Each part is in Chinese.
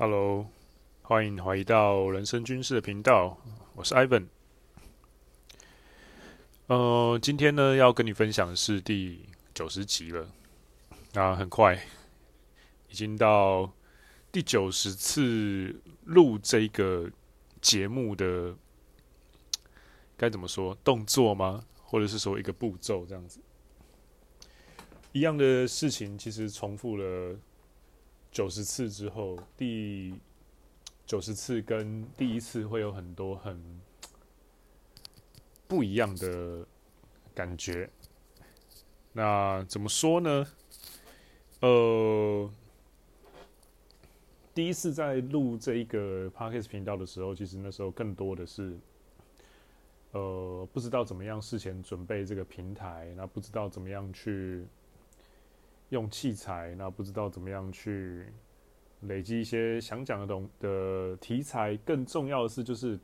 Hello，欢迎回到人生军事的频道，我是 Ivan。呃，今天呢要跟你分享的是第九十集了，啊，很快，已经到第九十次录这个节目的，该怎么说？动作吗？或者是说一个步骤这样子？一样的事情其实重复了。九十次之后，第九十次跟第一次会有很多很不一样的感觉。那怎么说呢？呃，第一次在录这一个 Podcast 频道的时候，其实那时候更多的是，呃，不知道怎么样事前准备这个平台，那不知道怎么样去。用器材，那不知道怎么样去累积一些想讲的东的题材。更重要的是，就是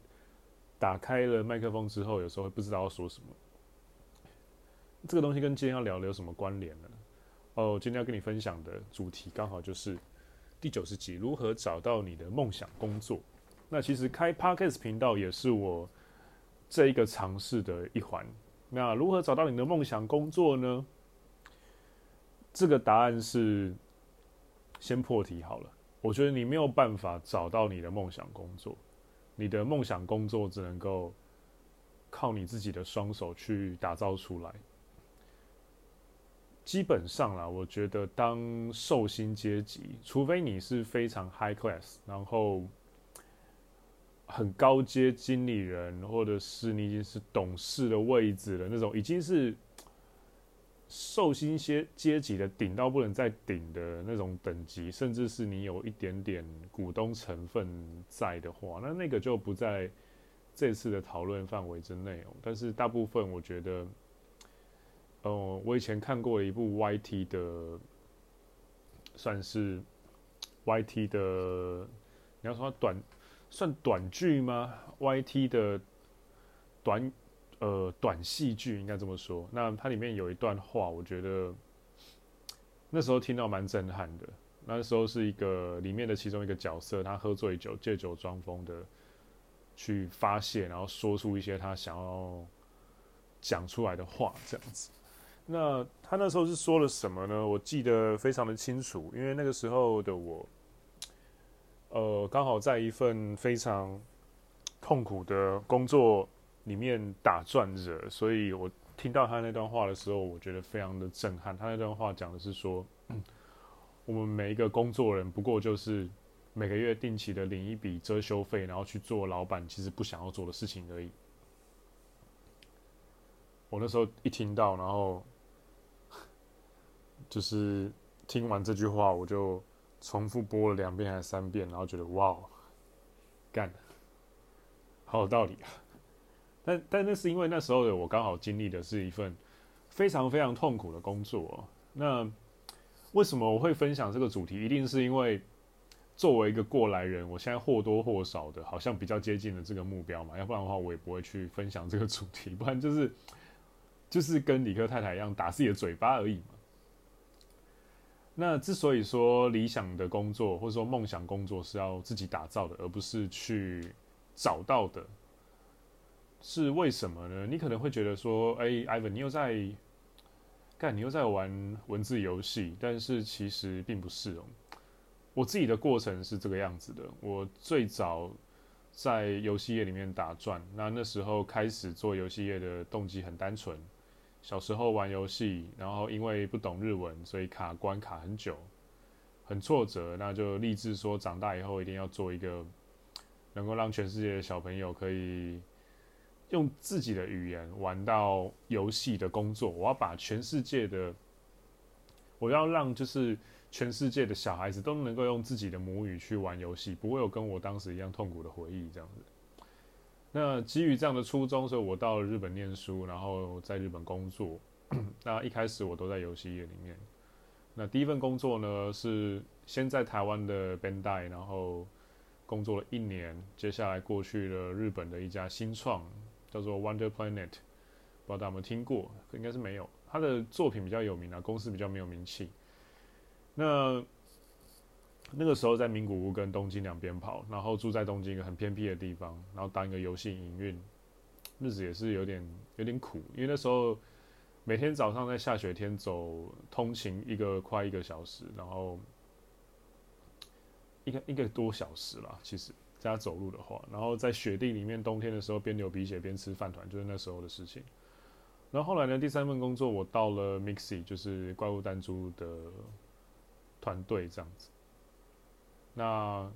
打开了麦克风之后，有时候会不知道要说什么。这个东西跟今天要聊的有什么关联呢？哦，今天要跟你分享的主题刚好就是第九十集：如何找到你的梦想工作。那其实开 Podcast 频道也是我这一个尝试的一环。那如何找到你的梦想工作呢？这个答案是先破题好了。我觉得你没有办法找到你的梦想工作，你的梦想工作只能够靠你自己的双手去打造出来。基本上啦，我觉得当受薪阶级，除非你是非常 high class，然后很高阶经理人，或者是你已经是董事的位置了，那种已经是。受薪阶阶级的顶到不能再顶的那种等级，甚至是你有一点点股东成分在的话，那那个就不在这次的讨论范围之内哦。但是大部分我觉得，呃，我以前看过一部 YT 的，算是 YT 的，你要说短，算短剧吗？YT 的短。呃，短戏剧应该这么说。那它里面有一段话，我觉得那时候听到蛮震撼的。那时候是一个里面的其中一个角色，他喝醉酒，借酒装疯的去发泄，然后说出一些他想要讲出来的话，这样子。那他那时候是说了什么呢？我记得非常的清楚，因为那个时候的我，呃，刚好在一份非常痛苦的工作。里面打转着，所以我听到他那段话的时候，我觉得非常的震撼。他那段话讲的是说，我们每一个工作人不过就是每个月定期的领一笔遮羞费，然后去做老板其实不想要做的事情而已。我那时候一听到，然后就是听完这句话，我就重复播了两遍还是三遍，然后觉得哇，干，好有道理啊！但但那是因为那时候的我刚好经历的是一份非常非常痛苦的工作。那为什么我会分享这个主题？一定是因为作为一个过来人，我现在或多或少的好像比较接近了这个目标嘛。要不然的话，我也不会去分享这个主题。不然就是就是跟理科太太一样打自己的嘴巴而已嘛。那之所以说理想的工作或者说梦想工作是要自己打造的，而不是去找到的。是为什么呢？你可能会觉得说，哎，Ivan，你又在干，你又在玩文字游戏，但是其实并不是哦。我自己的过程是这个样子的。我最早在游戏业里面打转，那那时候开始做游戏业的动机很单纯。小时候玩游戏，然后因为不懂日文，所以卡关卡很久，很挫折，那就立志说，长大以后一定要做一个能够让全世界的小朋友可以。用自己的语言玩到游戏的工作，我要把全世界的，我要让就是全世界的小孩子都能够用自己的母语去玩游戏，不会有跟我当时一样痛苦的回忆这样子。那基于这样的初衷，所以我到了日本念书，然后在日本工作。那一开始我都在游戏业里面。那第一份工作呢，是先在台湾的 Bandai，然后工作了一年，接下来过去了日本的一家新创。叫做 Wonder Planet，不知道大家有没有听过？应该是没有。他的作品比较有名啊，公司比较没有名气。那那个时候在名古屋跟东京两边跑，然后住在东京一个很偏僻的地方，然后当一个游戏营运，日子也是有点有点苦，因为那时候每天早上在下雪天走通勤一个快一个小时，然后一个一个多小时啦，其实加走路的话，然后在雪地里面冬天的时候边流鼻血边吃饭团，就是那时候的事情。然后后来呢，第三份工作我到了 MIXI，就是怪物弹珠的团队这样子。那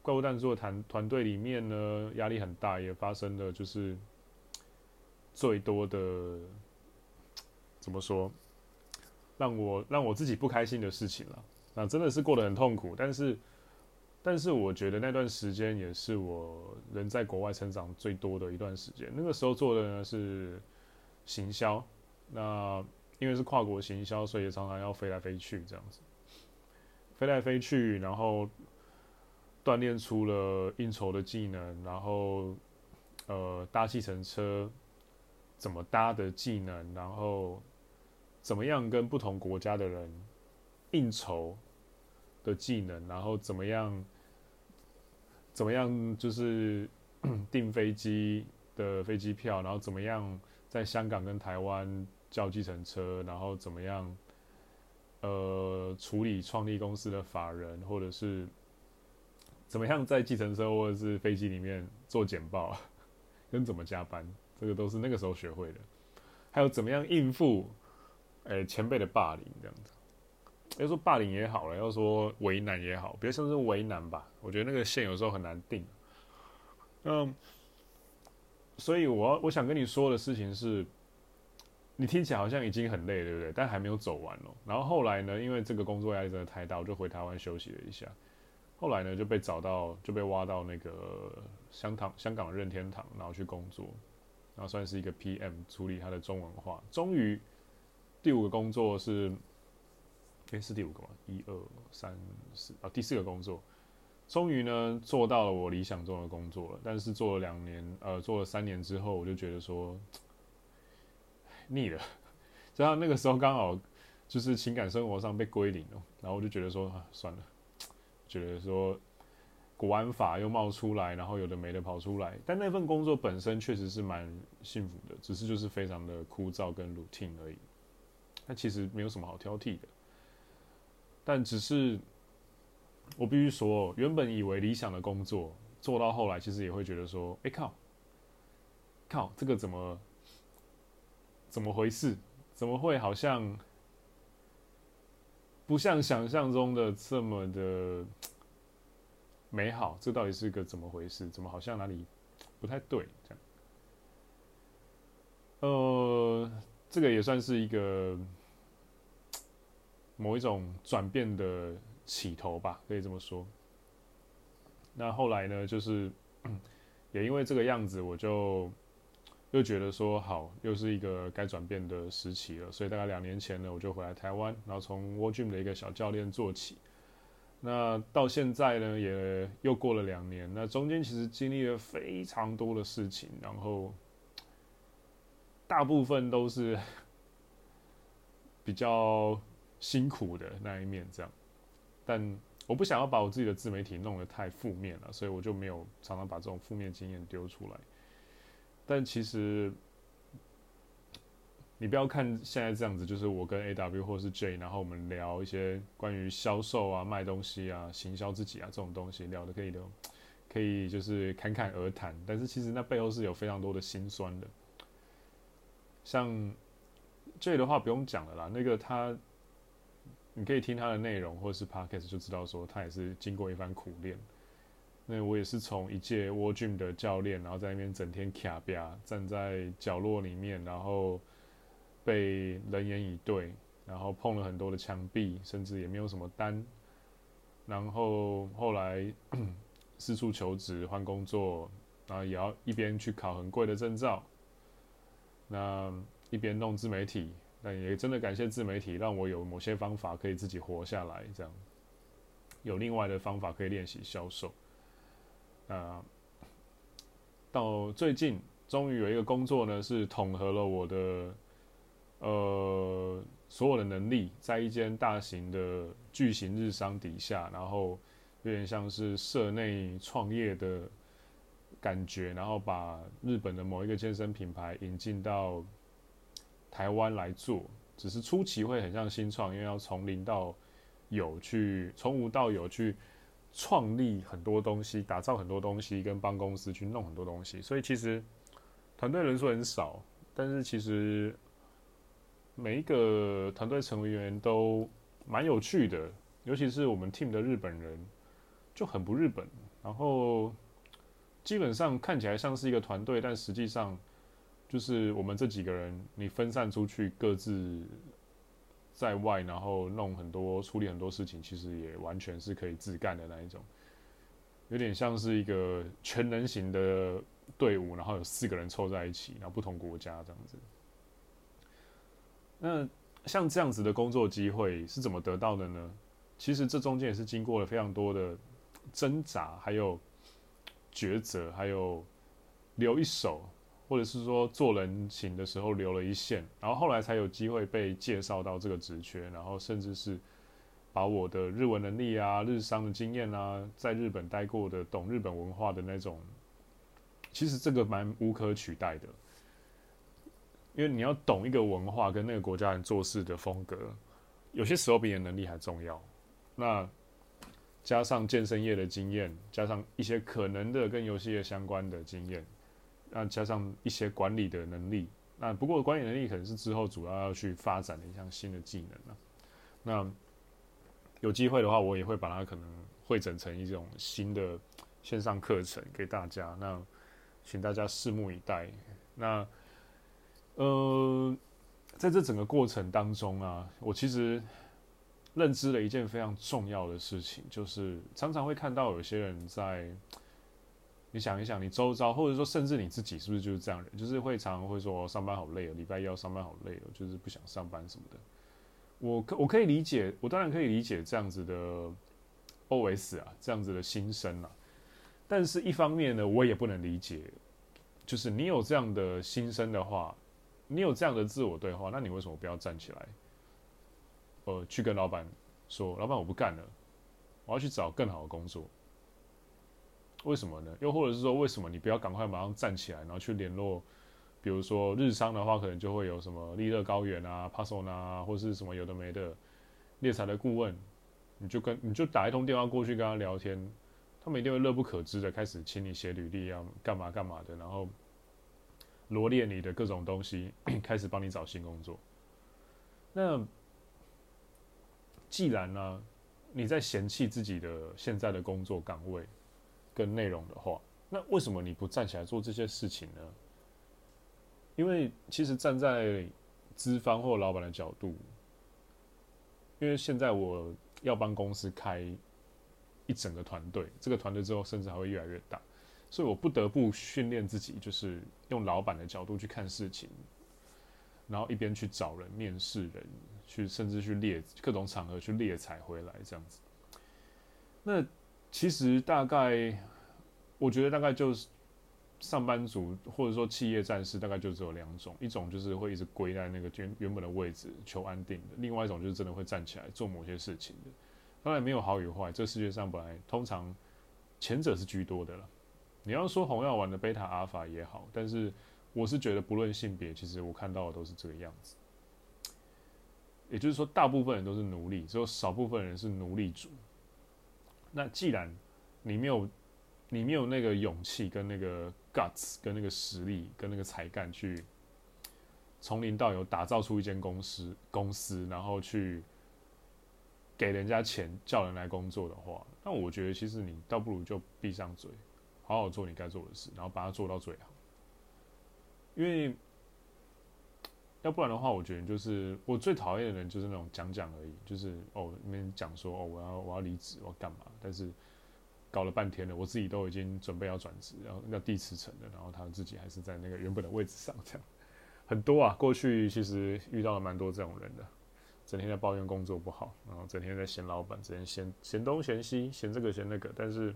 怪物弹珠的团团队里面呢，压力很大，也发生了就是最多的怎么说，让我让我自己不开心的事情了。那真的是过得很痛苦，但是但是我觉得那段时间也是我人在国外成长最多的一段时间。那个时候做的呢是。行销，那因为是跨国行销，所以常常要飞来飞去这样子，飞来飞去，然后锻炼出了应酬的技能，然后呃搭计程车怎么搭的技能，然后怎么样跟不同国家的人应酬的技能，然后怎么样怎么样就是 订飞机的飞机票，然后怎么样。在香港跟台湾叫计程车，然后怎么样？呃，处理创立公司的法人，或者是怎么样在计程车或者是飞机里面做简报，跟怎么加班，这个都是那个时候学会的。还有怎么样应付，诶前辈的霸凌这样子。要说霸凌也好了，要说为难也好，别说是为难吧，我觉得那个线有时候很难定。嗯。所以，我我想跟你说的事情是，你听起来好像已经很累，对不对？但还没有走完哦。然后后来呢，因为这个工作压力真的太大，我就回台湾休息了一下。后来呢，就被找到，就被挖到那个香港香港任天堂，然后去工作，然后算是一个 PM，处理他的中文化。终于，第五个工作是，诶，是第五个吗？一二三四啊，第四个工作。终于呢，做到了我理想中的工作了。但是做了两年，呃，做了三年之后，我就觉得说腻了。加上那个时候刚好就是情感生活上被归零了，然后我就觉得说啊，算了，觉得说国安法又冒出来，然后有的没的跑出来。但那份工作本身确实是蛮幸福的，只是就是非常的枯燥跟 routine 而已。那其实没有什么好挑剔的，但只是。我必须说，原本以为理想的工作做到后来，其实也会觉得说：“哎靠，靠，这个怎么怎么回事？怎么会好像不像想象中的这么的美好？这到底是个怎么回事？怎么好像哪里不太对？这样，呃，这个也算是一个某一种转变的。”起头吧，可以这么说。那后来呢，就是也因为这个样子，我就又觉得说好，又是一个该转变的时期了。所以大概两年前呢，我就回来台湾，然后从 World Gym 的一个小教练做起。那到现在呢，也又过了两年。那中间其实经历了非常多的事情，然后大部分都是 比较辛苦的那一面，这样。但我不想要把我自己的自媒体弄得太负面了，所以我就没有常常把这种负面经验丢出来。但其实你不要看现在这样子，就是我跟 AW 或是 J，然后我们聊一些关于销售啊、卖东西啊、行销自己啊这种东西，聊的可以聊，可以就是侃侃而谈。但是其实那背后是有非常多的辛酸的。像 J 的话不用讲了啦，那个他。你可以听他的内容，或是 podcast 就知道说他也是经过一番苦练。那我也是从一届 w a r Gym 的教练，然后在那边整天卡边站在角落里面，然后被人言以对，然后碰了很多的墙壁，甚至也没有什么单。然后后来 四处求职换工作，然后也要一边去考很贵的证照，那一边弄自媒体。但也真的感谢自媒体，让我有某些方法可以自己活下来，这样有另外的方法可以练习销售。啊，到最近终于有一个工作呢，是统合了我的呃所有的能力，在一间大型的巨型日商底下，然后有点像是社内创业的感觉，然后把日本的某一个健身品牌引进到台湾来做，只是初期会很像新创，因为要从零到有去，从无到有去创立很多东西，打造很多东西，跟帮公司去弄很多东西，所以其实团队人数很少，但是其实每一个团队成员都蛮有趣的，尤其是我们 team 的日本人。就很不日本，然后基本上看起来像是一个团队，但实际上就是我们这几个人，你分散出去，各自在外，然后弄很多处理很多事情，其实也完全是可以自干的那一种，有点像是一个全能型的队伍，然后有四个人凑在一起，然后不同国家这样子。那像这样子的工作机会是怎么得到的呢？其实这中间也是经过了非常多的。挣扎，还有抉择，还有留一手，或者是说做人情的时候留了一线，然后后来才有机会被介绍到这个职缺，然后甚至是把我的日文能力啊、日商的经验啊，在日本待过的、懂日本文化的那种，其实这个蛮无可取代的，因为你要懂一个文化跟那个国家人做事的风格，有些时候比你能力还重要。那加上健身业的经验，加上一些可能的跟游戏业相关的经验，那加上一些管理的能力，那不过管理能力可能是之后主要要去发展的一项新的技能了。那有机会的话，我也会把它可能汇整成一种新的线上课程给大家，那请大家拭目以待。那呃，在这整个过程当中啊，我其实。认知了一件非常重要的事情，就是常常会看到有些人在，你想一想，你周遭或者说甚至你自己是不是就是这样人？就是会常常会说上班好累哦，礼拜一要上班好累哦，就是不想上班什么的。我可我可以理解，我当然可以理解这样子的 OS 啊，这样子的心声啊。但是一方面呢，我也不能理解，就是你有这样的心声的话，你有这样的自我对话，那你为什么不要站起来？呃，去跟老板说，老板我不干了，我要去找更好的工作。为什么呢？又或者是说，为什么你不要赶快马上站起来，然后去联络，比如说日商的话，可能就会有什么立乐高原啊、帕索纳啊，或是什么有的没的猎才的顾问，你就跟你就打一通电话过去跟他聊天，他们一定会乐不可支的开始请你写履历，啊干嘛干嘛的，然后罗列你的各种东西，开始帮你找新工作。那。既然呢、你在嫌弃自己的现在的工作岗位跟内容的话，那为什么你不站起来做这些事情呢？因为其实站在资方或老板的角度，因为现在我要帮公司开一整个团队，这个团队之后甚至还会越来越大，所以我不得不训练自己，就是用老板的角度去看事情，然后一边去找人面试人。去甚至去猎各种场合去猎才回来这样子，那其实大概我觉得大概就是上班族或者说企业战士大概就只有两种，一种就是会一直归在那个原原本的位置求安定的，另外一种就是真的会站起来做某些事情的。当然没有好与坏，这世界上本来通常前者是居多的了。你要说红药丸的贝塔阿尔法也好，但是我是觉得不论性别，其实我看到的都是这个样子。也就是说，大部分人都是奴隶，只有少部分人是奴隶主。那既然你没有，你没有那个勇气、跟那个 guts、跟那个实力、跟那个才干，去从零到有打造出一间公司，公司，然后去给人家钱，叫人来工作的话，那我觉得其实你倒不如就闭上嘴，好好做你该做的事，然后把它做到最好，因为。要不然的话，我觉得就是我最讨厌的人就是那种讲讲而已，就是哦，那边讲说哦，我要我要离职，我要干嘛？但是搞了半天了，我自己都已经准备要转职，然后要递辞呈了，然后他自己还是在那个原本的位置上，这样很多啊。过去其实遇到了蛮多这种人的，整天在抱怨工作不好，然后整天在嫌老板，整天嫌嫌东嫌西，嫌这个嫌那个，但是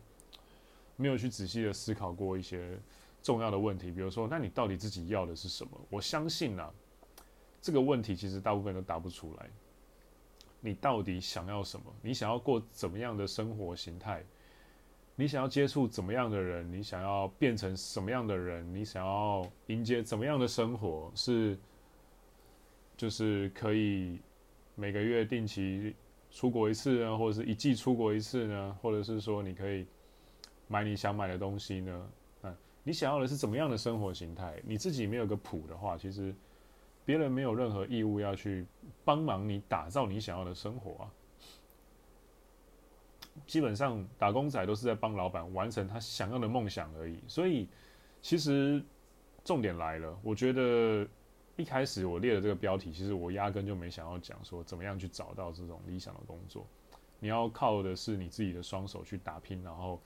没有去仔细的思考过一些重要的问题，比如说，那你到底自己要的是什么？我相信啊。这个问题其实大部分都答不出来。你到底想要什么？你想要过怎么样的生活形态？你想要接触怎么样的人？你想要变成什么样的人？你想要迎接怎么样的生活？是，就是可以每个月定期出国一次呢，或者是一季出国一次呢？或者是说你可以买你想买的东西呢？嗯，你想要的是怎么样的生活形态？你自己没有个谱的话，其实别人没有任何义务要去帮忙你打造你想要的生活啊。基本上打工仔都是在帮老板完成他想要的梦想而已，所以其实重点来了，我觉得一开始我列的这个标题，其实我压根就没想要讲说怎么样去找到这种理想的工作，你要靠的是你自己的双手去打拼，然后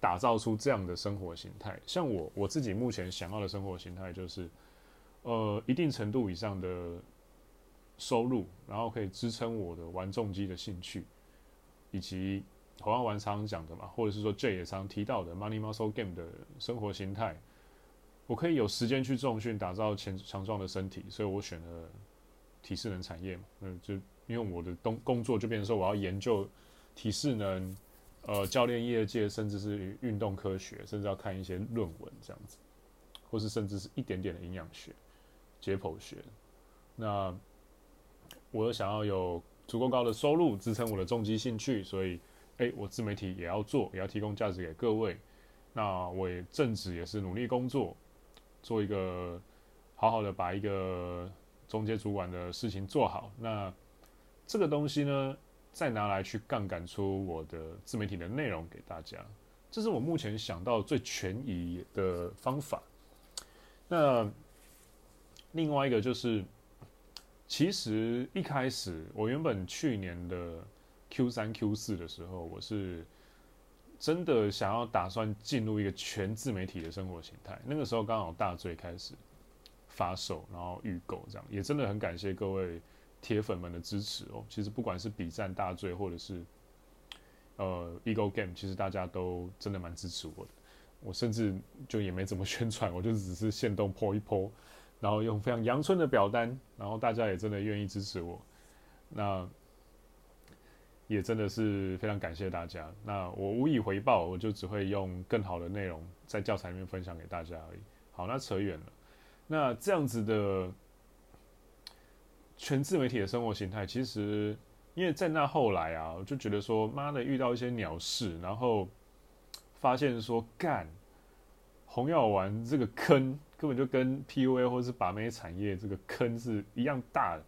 打造出这样的生活形态。像我我自己目前想要的生活形态就是，呃，一定程度以上的收入，然后可以支撑我的玩重机的兴趣，以及。同样玩常常讲的嘛，或者是说 J 也常提到的 Money Muscle Game 的生活形态，我可以有时间去重训，打造强强壮的身体，所以我选了体适能产业嘛。那就因为我的工工作就变成说，我要研究体适能，呃，教练业界，甚至是运动科学，甚至要看一些论文这样子，或是甚至是一点点的营养学、解剖学。那我想要有足够高的收入支撑我的重机兴趣，所以。诶，我自媒体也要做，也要提供价值给各位。那我也正职也是努力工作，做一个好好的把一个中介主管的事情做好。那这个东西呢，再拿来去杠杆出我的自媒体的内容给大家，这是我目前想到最权宜的方法。那另外一个就是，其实一开始我原本去年的。Q 三 Q 四的时候，我是真的想要打算进入一个全自媒体的生活形态。那个时候刚好大醉开始发售，然后预购这样，也真的很感谢各位铁粉们的支持哦。其实不管是笔战大醉，或者是呃 Ego Game，其实大家都真的蛮支持我的。我甚至就也没怎么宣传，我就只是限动 po 一 po，然后用非常阳春的表单，然后大家也真的愿意支持我。那。也真的是非常感谢大家。那我无以回报，我就只会用更好的内容在教材里面分享给大家而已。好，那扯远了。那这样子的全自媒体的生活形态，其实因为在那后来啊，我就觉得说，妈的，遇到一些鸟事，然后发现说，干红药丸这个坑根本就跟 PUA 或是把妹产业这个坑是一样大的，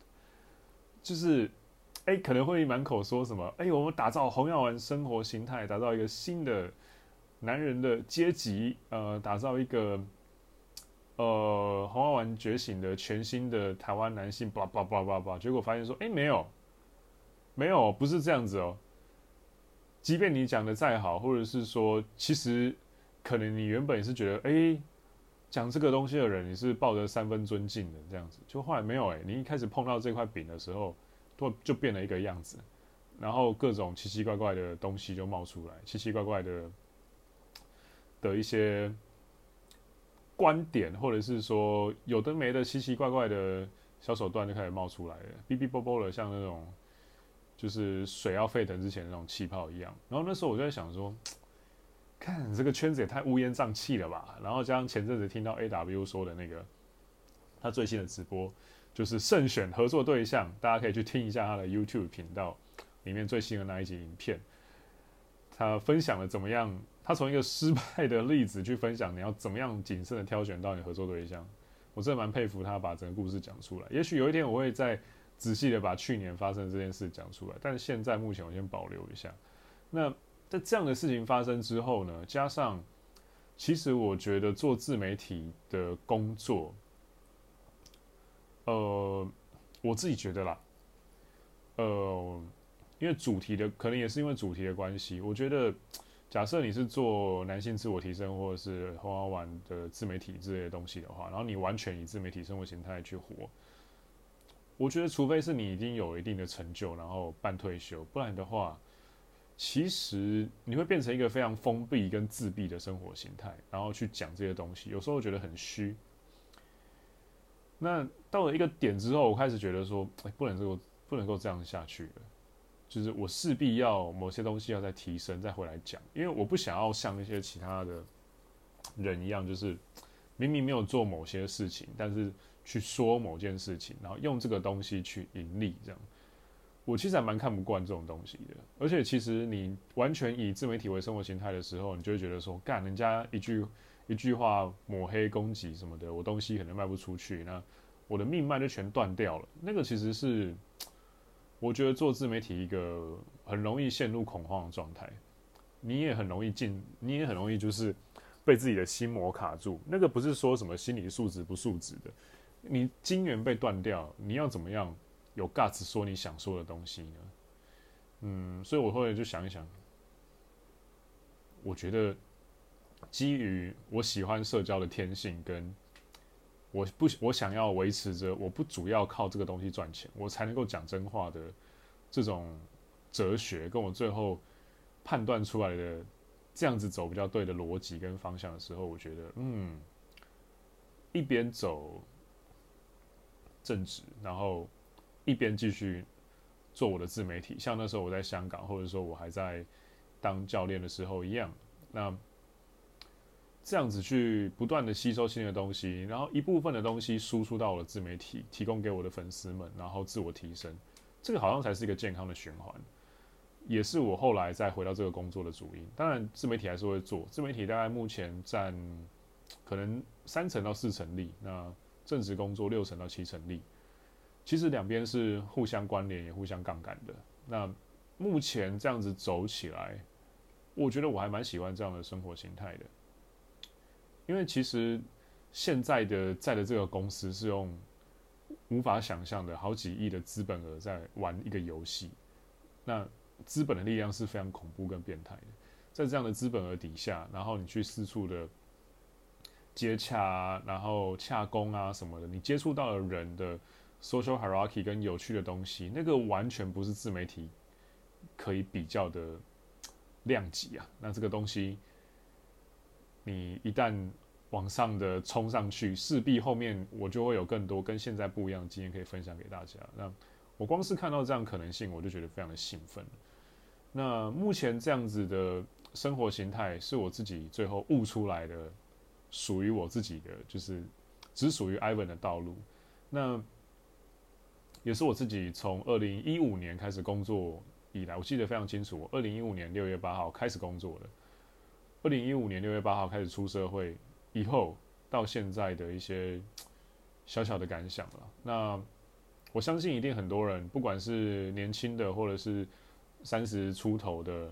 就是。哎，可能会满口说什么？哎，我们打造红药丸生活形态，打造一个新的男人的阶级，呃，打造一个呃红药丸觉醒的全新的台湾男性，叭叭叭叭叭。结果发现说，哎，没有，没有，不是这样子哦。即便你讲的再好，或者是说，其实可能你原本也是觉得，哎，讲这个东西的人，你是抱着三分尊敬的这样子，就后来没有。哎，你一开始碰到这块饼的时候。就变了一个样子，然后各种奇奇怪怪的东西就冒出来，奇奇怪怪的的一些观点，或者是说有的没的奇奇怪怪的小手段就开始冒出来了，哔哔啵啵的，像那种就是水要沸腾之前那种气泡一样。然后那时候我就在想说，看这个圈子也太乌烟瘴气了吧。然后加上前阵子听到 AW 说的那个他最新的直播。就是慎选合作对象，大家可以去听一下他的 YouTube 频道里面最新的那一集影片。他分享了怎么样？他从一个失败的例子去分享，你要怎么样谨慎的挑选到你合作对象。我真的蛮佩服他把整个故事讲出来。也许有一天我会再仔细的把去年发生的这件事讲出来，但是现在目前我先保留一下。那在这样的事情发生之后呢？加上其实我觉得做自媒体的工作。呃，我自己觉得啦，呃，因为主题的可能也是因为主题的关系，我觉得假设你是做男性自我提升或者是红药丸的自媒体之类的东西的话，然后你完全以自媒体生活形态去活，我觉得除非是你已经有一定的成就，然后半退休，不然的话，其实你会变成一个非常封闭跟自闭的生活形态，然后去讲这些东西，有时候觉得很虚。那到了一个点之后，我开始觉得说，哎，不能够不能够这样下去了。就是我势必要某些东西要再提升，再回来讲，因为我不想要像那些其他的人一样，就是明明没有做某些事情，但是去说某件事情，然后用这个东西去盈利，这样。我其实还蛮看不惯这种东西的。而且，其实你完全以自媒体为生活形态的时候，你就会觉得说，干人家一句一句话抹黑攻击什么的，我东西可能卖不出去，那我的命脉就全断掉了。那个其实是。我觉得做自媒体一个很容易陷入恐慌的状态，你也很容易进，你也很容易就是被自己的心魔卡住。那个不是说什么心理素质不素质的，你金源被断掉，你要怎么样有 guts 说你想说的东西呢？嗯，所以我后来就想一想，我觉得基于我喜欢社交的天性跟。我不，我想要维持着，我不主要靠这个东西赚钱，我才能够讲真话的这种哲学，跟我最后判断出来的这样子走比较对的逻辑跟方向的时候，我觉得，嗯，一边走正直，然后一边继续做我的自媒体，像那时候我在香港，或者说我还在当教练的时候一样，那。这样子去不断的吸收新的东西，然后一部分的东西输出到我的自媒体，提供给我的粉丝们，然后自我提升，这个好像才是一个健康的循环，也是我后来再回到这个工作的主因。当然，自媒体还是会做，自媒体大概目前占可能三成到四成力，那正职工作六成到七成力，其实两边是互相关联也互相杠杆的。那目前这样子走起来，我觉得我还蛮喜欢这样的生活形态的。因为其实现在的在的这个公司是用无法想象的好几亿的资本额在玩一个游戏，那资本的力量是非常恐怖跟变态的。在这样的资本额底下，然后你去四处的接洽啊，然后洽公啊什么的，你接触到了人的 social hierarchy 跟有趣的东西，那个完全不是自媒体可以比较的量级啊。那这个东西。你一旦往上的冲上去，势必后面我就会有更多跟现在不一样的经验可以分享给大家。那我光是看到这样可能性，我就觉得非常的兴奋。那目前这样子的生活形态是我自己最后悟出来的，属于我自己的，就是只属于 Ivan 的道路。那也是我自己从二零一五年开始工作以来，我记得非常清楚，二零一五年六月八号开始工作的。二零一五年六月八号开始出社会以后，到现在的一些小小的感想了。那我相信一定很多人，不管是年轻的或者是三十出头的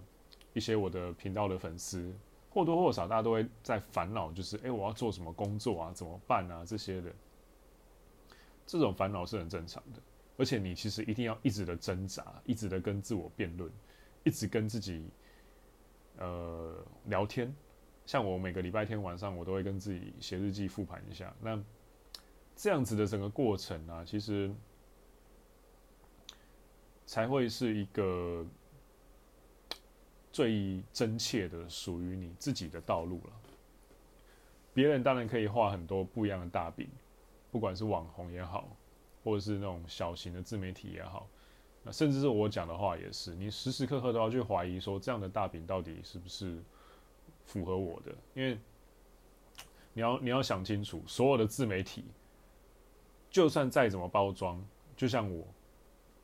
一些我的频道的粉丝，或多或少大家都会在烦恼，就是诶，我要做什么工作啊？怎么办啊？这些的，这种烦恼是很正常的。而且你其实一定要一直的挣扎，一直的跟自我辩论，一直跟自己。呃，聊天，像我每个礼拜天晚上，我都会跟自己写日记复盘一下。那这样子的整个过程啊，其实才会是一个最真切的属于你自己的道路了。别人当然可以画很多不一样的大饼，不管是网红也好，或者是那种小型的自媒体也好。那甚至是我讲的话也是，你时时刻刻都要去怀疑说，这样的大饼到底是不是符合我的？因为你要你要想清楚，所有的自媒体，就算再怎么包装，就像我，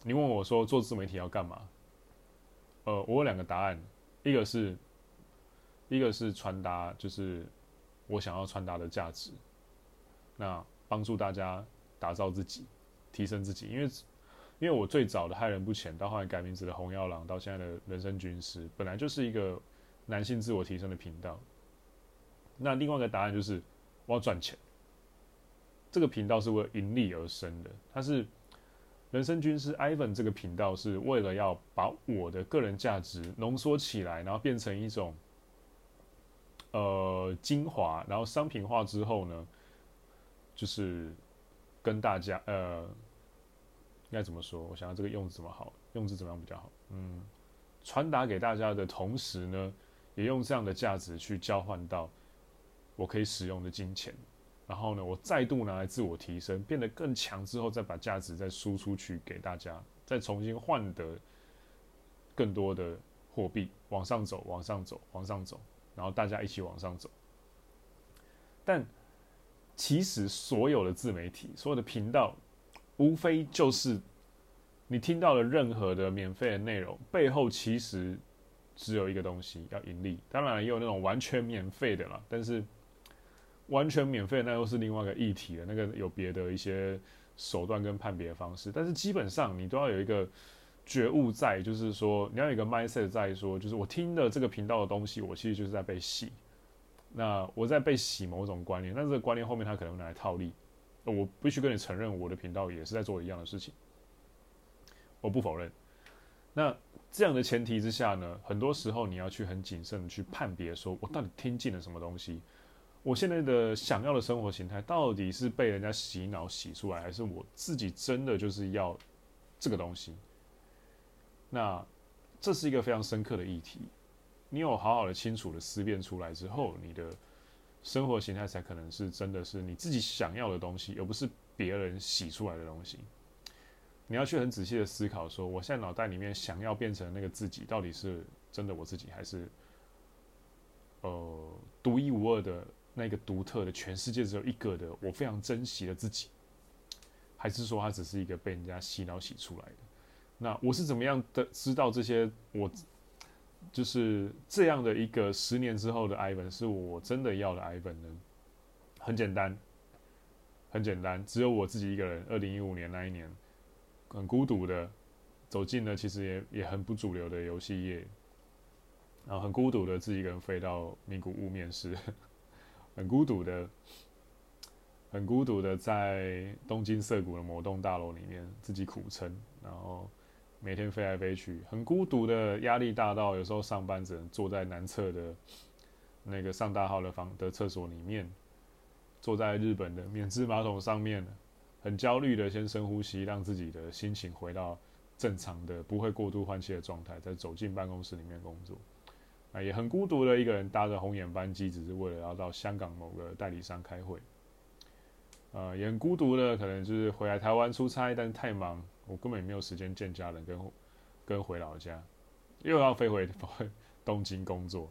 你问我说做自媒体要干嘛？呃，我有两个答案，一个是一个是传达，就是我想要传达的价值，那帮助大家打造自己，提升自己，因为。因为我最早的害人不浅，到后来改名字的红药郎，到现在的人生军师，本来就是一个男性自我提升的频道。那另外一个答案就是我要赚钱。这个频道是为了盈利而生的，它是人生军师 Ivan 这个频道是为了要把我的个人价值浓缩起来，然后变成一种呃精华，然后商品化之后呢，就是跟大家呃。应该怎么说？我想要这个用字怎么好？用字怎么样比较好？嗯，传达给大家的同时呢，也用这样的价值去交换到我可以使用的金钱，然后呢，我再度拿来自我提升，变得更强之后，再把价值再输出去给大家，再重新换得更多的货币往上走，往上走，往上走，然后大家一起往上走。但其实所有的自媒体，所有的频道，无非就是你听到的任何的免费的内容背后，其实只有一个东西要盈利。当然也有那种完全免费的啦，但是完全免费那又是另外一个议题了。那个有别的一些手段跟判别方式，但是基本上你都要有一个觉悟在，就是说你要有一个 mindset 在说，就是我听的这个频道的东西，我其实就是在被洗。那我在被洗某种观念，但这个观念后面他可能会拿来套利，我必须跟你承认，我的频道也是在做一样的事情，我不否认。那这样的前提之下呢，很多时候你要去很谨慎的去判别，说我到底听进了什么东西，我现在的想要的生活形态到底是被人家洗脑洗出来，还是我自己真的就是要这个东西？那这是一个非常深刻的议题。你有好好的、清楚的思辨出来之后，你的生活形态才可能是真的是你自己想要的东西，而不是别人洗出来的东西。你要去很仔细的思考，说我现在脑袋里面想要变成那个自己，到底是真的我自己，还是呃独一无二的那个独特的、全世界只有一个的我非常珍惜的自己，还是说它只是一个被人家洗脑洗出来的？那我是怎么样的知道这些我？就是这样的一个十年之后的 Ivan 是我真的要的 Ivan 呢？很简单，很简单，只有我自己一个人。二零一五年那一年，很孤独的走进了其实也也很不主流的游戏业，然后很孤独的自己一个人飞到名古屋面试，很孤独的，很孤独的在东京涩谷的某栋大楼里面自己苦撑，然后。每天飞来飞去，很孤独的，压力大到有时候上班只能坐在南侧的那个上大号的房的厕所里面，坐在日本的免治马桶上面，很焦虑的先深呼吸，让自己的心情回到正常的、不会过度换气的状态，再走进办公室里面工作。啊，也很孤独的一个人搭着红眼班机，只是为了要到香港某个代理商开会。呃，也很孤独的，可能就是回来台湾出差，但是太忙。我根本也没有时间见家人跟，跟回老家，又要飞回东京工作。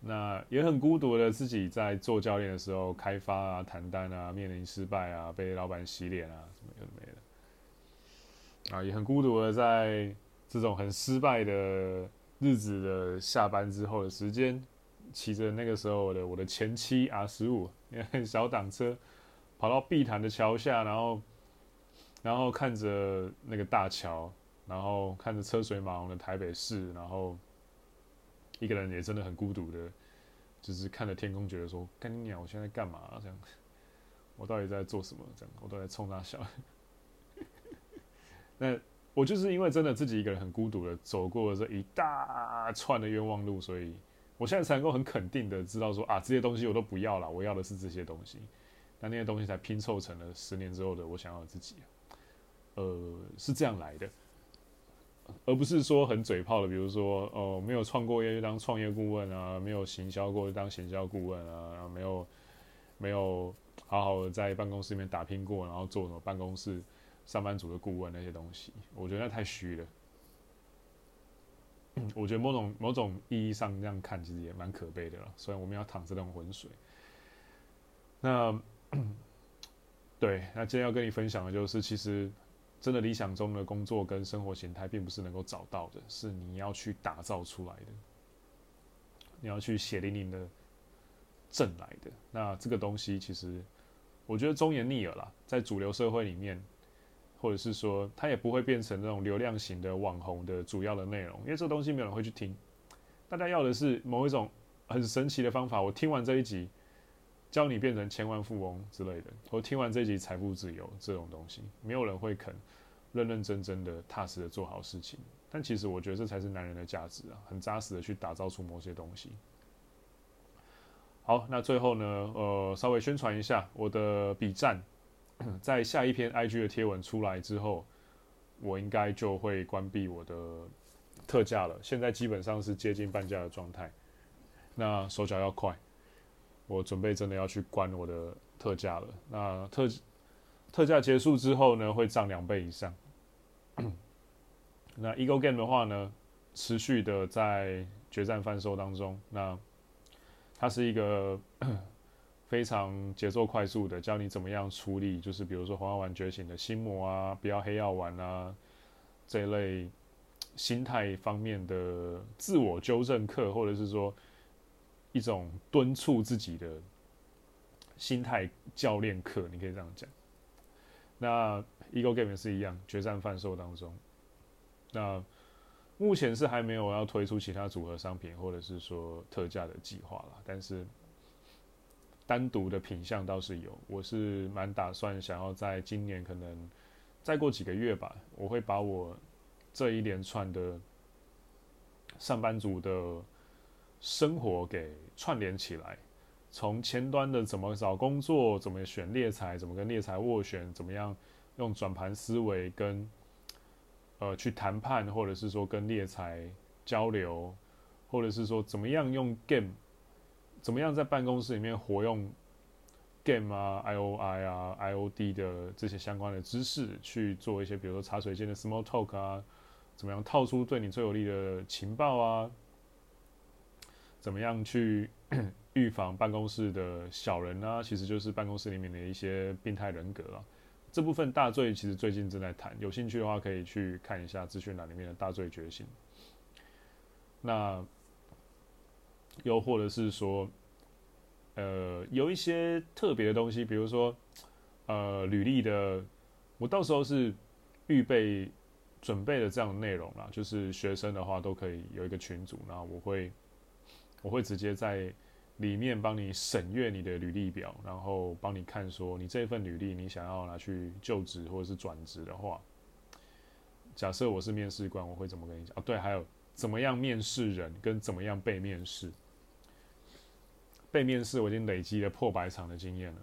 那也很孤独的，自己在做教练的时候开发啊、谈单啊，面临失败啊，被老板洗脸啊，什么有的没的。啊，也很孤独的，在这种很失败的日子的下班之后的时间，骑着那个时候的我的前妻 R 十五，小挡车，跑到碧潭的桥下，然后。然后看着那个大桥，然后看着车水马龙的台北市，然后一个人也真的很孤独的，就是看着天空，觉得说：“干你娘，我现在干嘛？这样，我到底在做什么？这样，我都在冲他笑。”那我就是因为真的自己一个人很孤独的走过了这一大串的冤枉路，所以我现在才能够很肯定的知道说啊，这些东西我都不要了，我要的是这些东西。那那些东西才拼凑成了十年之后的我想要的自己。呃，是这样来的，而不是说很嘴炮的，比如说哦，没有创过业就当创业顾问啊，没有行销过就当行销顾问啊，然后没有没有好好的在办公室里面打拼过，然后做什么办公室上班族的顾问那些东西，我觉得那太虚了。我觉得某种某种意义上这样看，其实也蛮可悲的了。虽然我们要淌这种浑水，那 对，那今天要跟你分享的就是，其实。真的理想中的工作跟生活形态，并不是能够找到的，是你要去打造出来的，你要去血淋淋的挣来的。那这个东西，其实我觉得忠言逆耳啦，在主流社会里面，或者是说，它也不会变成那种流量型的网红的主要的内容，因为这个东西没有人会去听。大家要的是某一种很神奇的方法。我听完这一集，教你变成千万富翁之类的，我听完这集财富自由这种东西，没有人会肯认认真真的、踏实的做好事情。但其实我觉得这才是男人的价值啊，很扎实的去打造出某些东西。好，那最后呢，呃，稍微宣传一下我的笔战，在下一篇 IG 的贴文出来之后，我应该就会关闭我的特价了。现在基本上是接近半价的状态，那手脚要快。我准备真的要去关我的特价了。那特特价结束之后呢，会涨两倍以上。那 Ego Game 的话呢，持续的在决战贩售当中。那它是一个 非常节奏快速的，教你怎么样处理，就是比如说红药丸觉醒的心魔啊，不要黑药丸啊这一类心态方面的自我纠正课，或者是说一种敦促自己的心态教练课，你可以这样讲。那 Ego Game 也是一样，决战贩售当中。那目前是还没有要推出其他组合商品，或者是说特价的计划啦。但是单独的品项倒是有，我是蛮打算想要在今年可能再过几个月吧，我会把我这一连串的上班族的生活给串联起来，从前端的怎么找工作，怎么选猎才，怎么跟猎才斡旋，怎么样用转盘思维跟。呃，去谈判，或者是说跟猎才交流，或者是说怎么样用 game，怎么样在办公室里面活用 game 啊、IOI 啊、IOD 的这些相关的知识去做一些，比如说茶水间的 small talk 啊，怎么样套出对你最有利的情报啊，怎么样去 预防办公室的小人啊，其实就是办公室里面的一些病态人格啊。这部分大罪其实最近正在谈，有兴趣的话可以去看一下资讯栏里面的大罪觉醒。那又或者是说，呃，有一些特别的东西，比如说，呃，履历的，我到时候是预备准备的这样的内容啦，就是学生的话都可以有一个群组，然后我会我会直接在。里面帮你审阅你的履历表，然后帮你看说你这份履历你想要拿去就职或者是转职的话，假设我是面试官，我会怎么跟你讲？哦，对，还有怎么样面试人跟怎么样被面试。被面试我已经累积了破百场的经验了，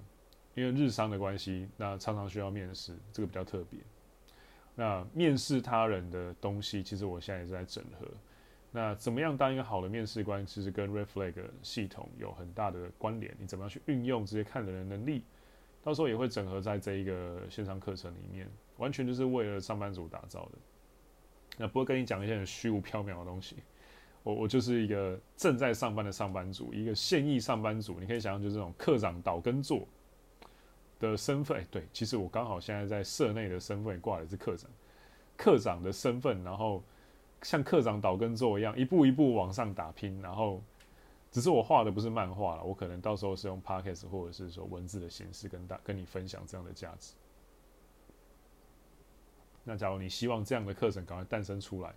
因为日商的关系，那常常需要面试，这个比较特别。那面试他人的东西，其实我现在也是在整合。那怎么样当一个好的面试官，其实跟 Red Flag 系统有很大的关联。你怎么样去运用这些看人的能力，到时候也会整合在这一个线上课程里面，完全就是为了上班族打造的。那不会跟你讲一些很虚无缥缈的东西。我我就是一个正在上班的上班族，一个现役上班族。你可以想象，就是这种课长岛根座的身份。对，其实我刚好现在在社内的身份挂的是课长，课长的身份，然后。像课长岛根座一样，一步一步往上打拼，然后只是我画的不是漫画了，我可能到时候是用 podcast 或者是说文字的形式跟大跟你分享这样的价值。那假如你希望这样的课程赶快诞生出来，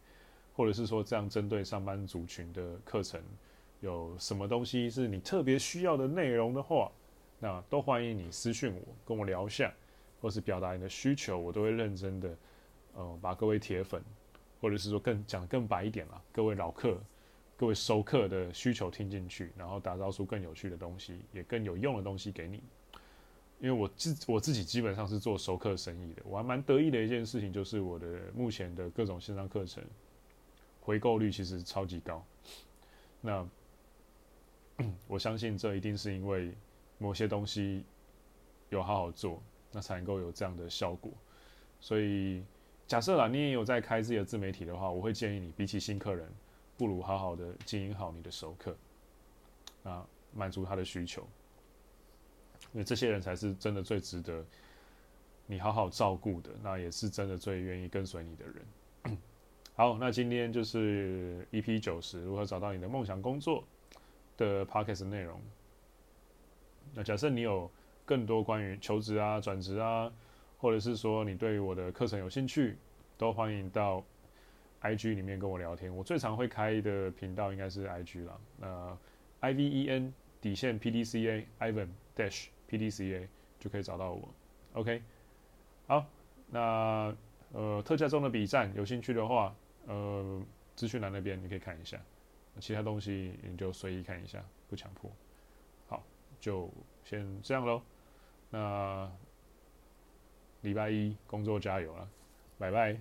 或者是说这样针对上班族群的课程有什么东西是你特别需要的内容的话，那都欢迎你私讯我，跟我聊一下，或是表达你的需求，我都会认真的，呃，把各位铁粉。或者是说更讲得更白一点啦，各位老客、各位熟客的需求听进去，然后打造出更有趣的东西，也更有用的东西给你。因为我自我自己基本上是做熟客生意的，我还蛮得意的一件事情就是我的目前的各种线上课程回购率其实超级高。那 我相信这一定是因为某些东西有好好做，那才能够有这样的效果。所以。假设啦，你也有在开自己的自媒体的话，我会建议你，比起新客人，不如好好的经营好你的熟客，啊，满足他的需求，因为这些人才是真的最值得你好好照顾的，那也是真的最愿意跟随你的人。好，那今天就是 EP 九十，如何找到你的梦想工作的 Podcast 内容。那假设你有更多关于求职啊、转职啊。或者是说你对我的课程有兴趣，都欢迎到 IG 里面跟我聊天。我最常会开的频道应该是 IG 啦，那 I V E N 底线 P D C A Ivan Dash P D C A 就可以找到我。OK，好，那呃特价中的比战有兴趣的话，呃资讯栏那边你可以看一下，其他东西你就随意看一下，不强迫。好，就先这样喽。那。礼拜一工作加油了，拜拜。